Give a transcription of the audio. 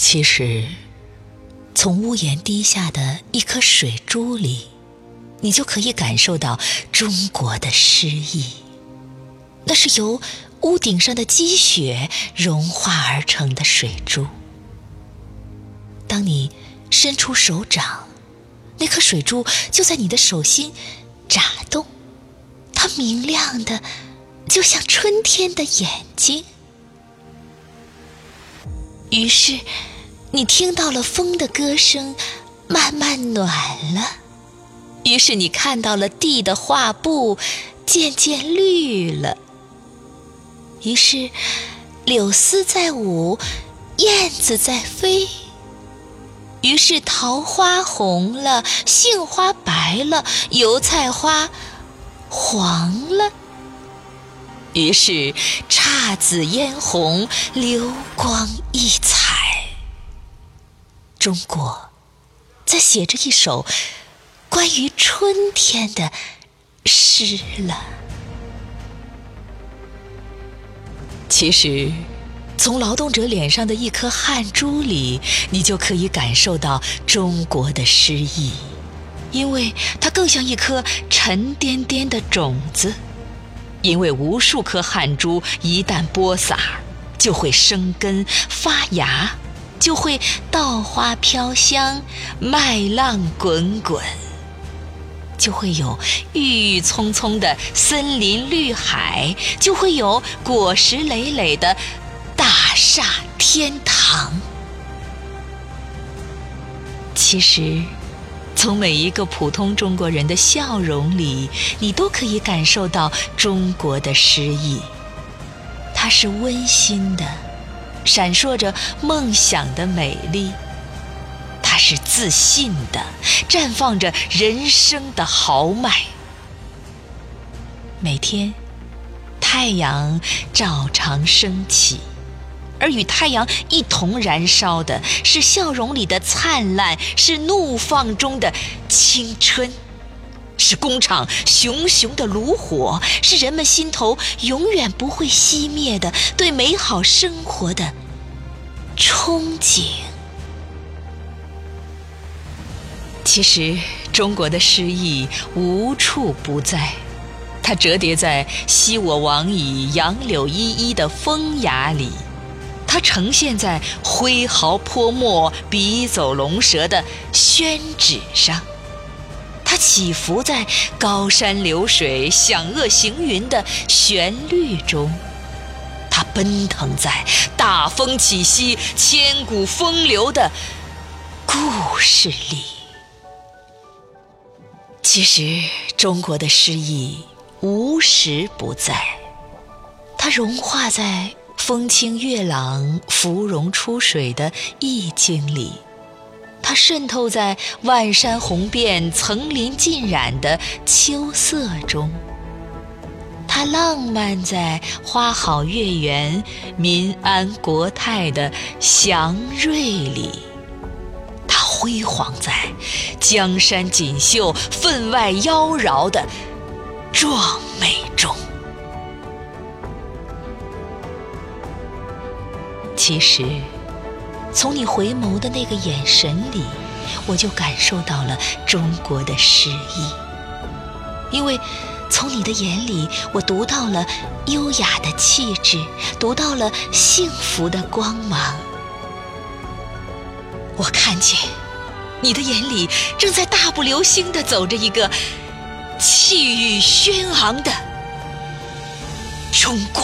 其实，从屋檐滴下的一颗水珠里，你就可以感受到中国的诗意。那是由屋顶上的积雪融化而成的水珠。当你伸出手掌，那颗水珠就在你的手心眨动，它明亮的，就像春天的眼睛。于是，你听到了风的歌声，慢慢暖了；于是，你看到了地的画布，渐渐绿了；于是，柳丝在舞，燕子在飞。于是桃花红了，杏花白了，油菜花黄了。于是姹紫嫣红，流光溢彩。中国在写着一首关于春天的诗了。其实。从劳动者脸上的一颗汗珠里，你就可以感受到中国的诗意，因为它更像一颗沉甸甸的种子，因为无数颗汗珠一旦播撒，就会生根发芽，就会稻花飘香，麦浪滚滚，就会有郁郁葱葱的森林绿海，就会有果实累累的。大厦天堂。其实，从每一个普通中国人的笑容里，你都可以感受到中国的诗意。它是温馨的，闪烁着梦想的美丽；它是自信的，绽放着人生的豪迈。每天，太阳照常升起。而与太阳一同燃烧的是笑容里的灿烂，是怒放中的青春，是工厂熊熊的炉火，是人们心头永远不会熄灭的对美好生活的憧憬。其实，中国的诗意无处不在，它折叠在“昔我往矣，杨柳依依”的风雅里。它呈现在挥毫泼墨、笔走龙蛇的宣纸上，它起伏在高山流水、响遏行云的旋律中，它奔腾在大风起兮、千古风流的故事里。其实，中国的诗意无时不在，它融化在。风清月朗、芙蓉出水的意境里，它渗透在万山红遍、层林尽染的秋色中；它浪漫在花好月圆、民安国泰的祥瑞里；它辉煌在江山锦绣、分外妖娆的壮美中。其实，从你回眸的那个眼神里，我就感受到了中国的诗意。因为从你的眼里，我读到了优雅的气质，读到了幸福的光芒。我看见你的眼里正在大步流星地走着一个气宇轩昂的中国。